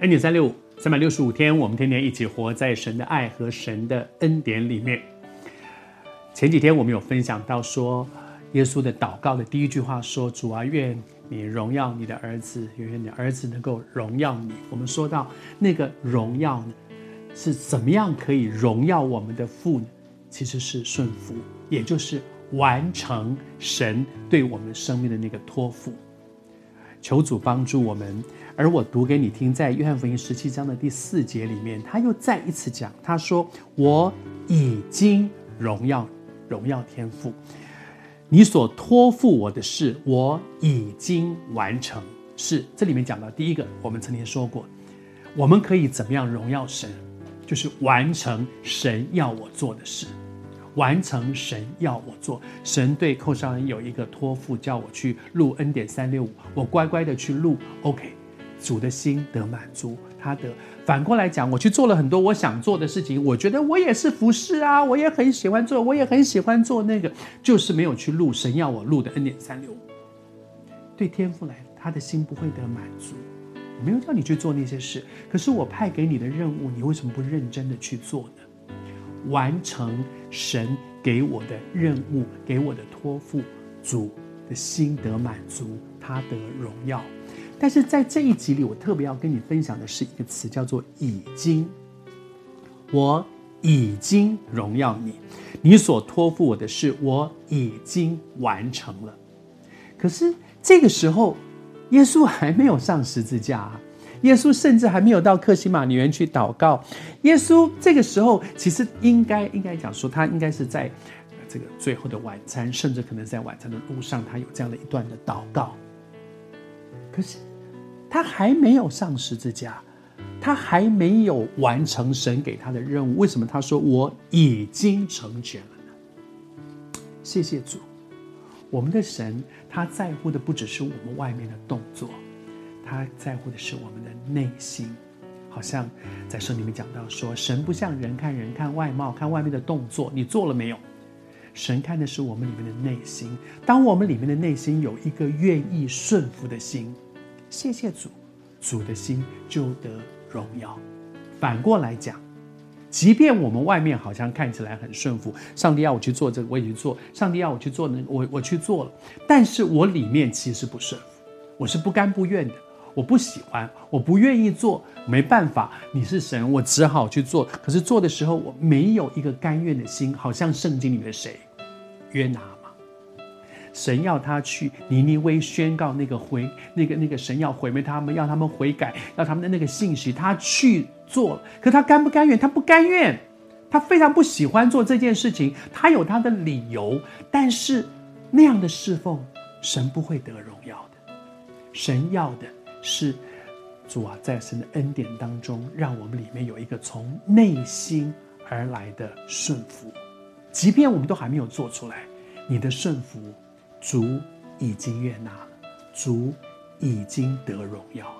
恩典三六五，三百六十五天，我们天天一起活在神的爱和神的恩典里面。前几天我们有分享到说，耶稣的祷告的第一句话说：“主啊，愿你荣耀你的儿子，愿你儿子能够荣耀你。”我们说到那个荣耀呢，是怎么样可以荣耀我们的父呢？其实是顺服，也就是完成神对我们生命的那个托付。求主帮助我们。而我读给你听，在约翰福音十七章的第四节里面，他又再一次讲，他说：“我已经荣耀荣耀天赋，你所托付我的事，我已经完成。”是这里面讲到第一个，我们曾经说过，我们可以怎么样荣耀神，就是完成神要我做的事，完成神要我做。神对寇绍恩有一个托付，叫我去录恩典三六五，我乖乖的去录，OK。主的心得满足，他的反过来讲，我去做了很多我想做的事情，我觉得我也是服侍啊，我也很喜欢做，我也很喜欢做那个，就是没有去录神要我录的恩典三六五。对天赋来，他的心不会得满足。没有叫你去做那些事，可是我派给你的任务，你为什么不认真的去做呢？完成神给我的任务，给我的托付，主的心得满足，他得荣耀。但是在这一集里，我特别要跟你分享的是一个词，叫做“已经”。我已经荣耀你，你所托付我的事，我已经完成了。可是这个时候，耶稣还没有上十字架，耶稣甚至还没有到克西马尼园去祷告。耶稣这个时候其实应该应该讲说，他应该是在这个最后的晚餐，甚至可能在晚餐的路上，他有这样的一段的祷告。可是。他还没有上十字架，他还没有完成神给他的任务。为什么他说我已经成全了呢？谢谢主，我们的神他在乎的不只是我们外面的动作，他在乎的是我们的内心。好像在圣经里面讲到说，神不像人看人看外貌，看外面的动作，你做了没有？神看的是我们里面的内心。当我们里面的内心有一个愿意顺服的心。谢谢主，主的心就得荣耀。反过来讲，即便我们外面好像看起来很顺服，上帝要我去做这个，我也去做；上帝要我去做那个，我我去做了。但是我里面其实不顺服，我是不甘不愿的，我不喜欢，我不愿意做。没办法，你是神，我只好去做。可是做的时候，我没有一个甘愿的心，好像圣经里的谁，约拿嘛。神要他去尼尼微宣告那个回那个那个神要毁灭他们，要他们悔改，要他们的那个信息，他去做了。可他甘不甘愿？他不甘愿，他非常不喜欢做这件事情。他有他的理由，但是那样的侍奉，神不会得荣耀的。神要的是主啊，在神的恩典当中，让我们里面有一个从内心而来的顺服，即便我们都还没有做出来，你的顺服。主已经悦纳了，主已经得荣耀。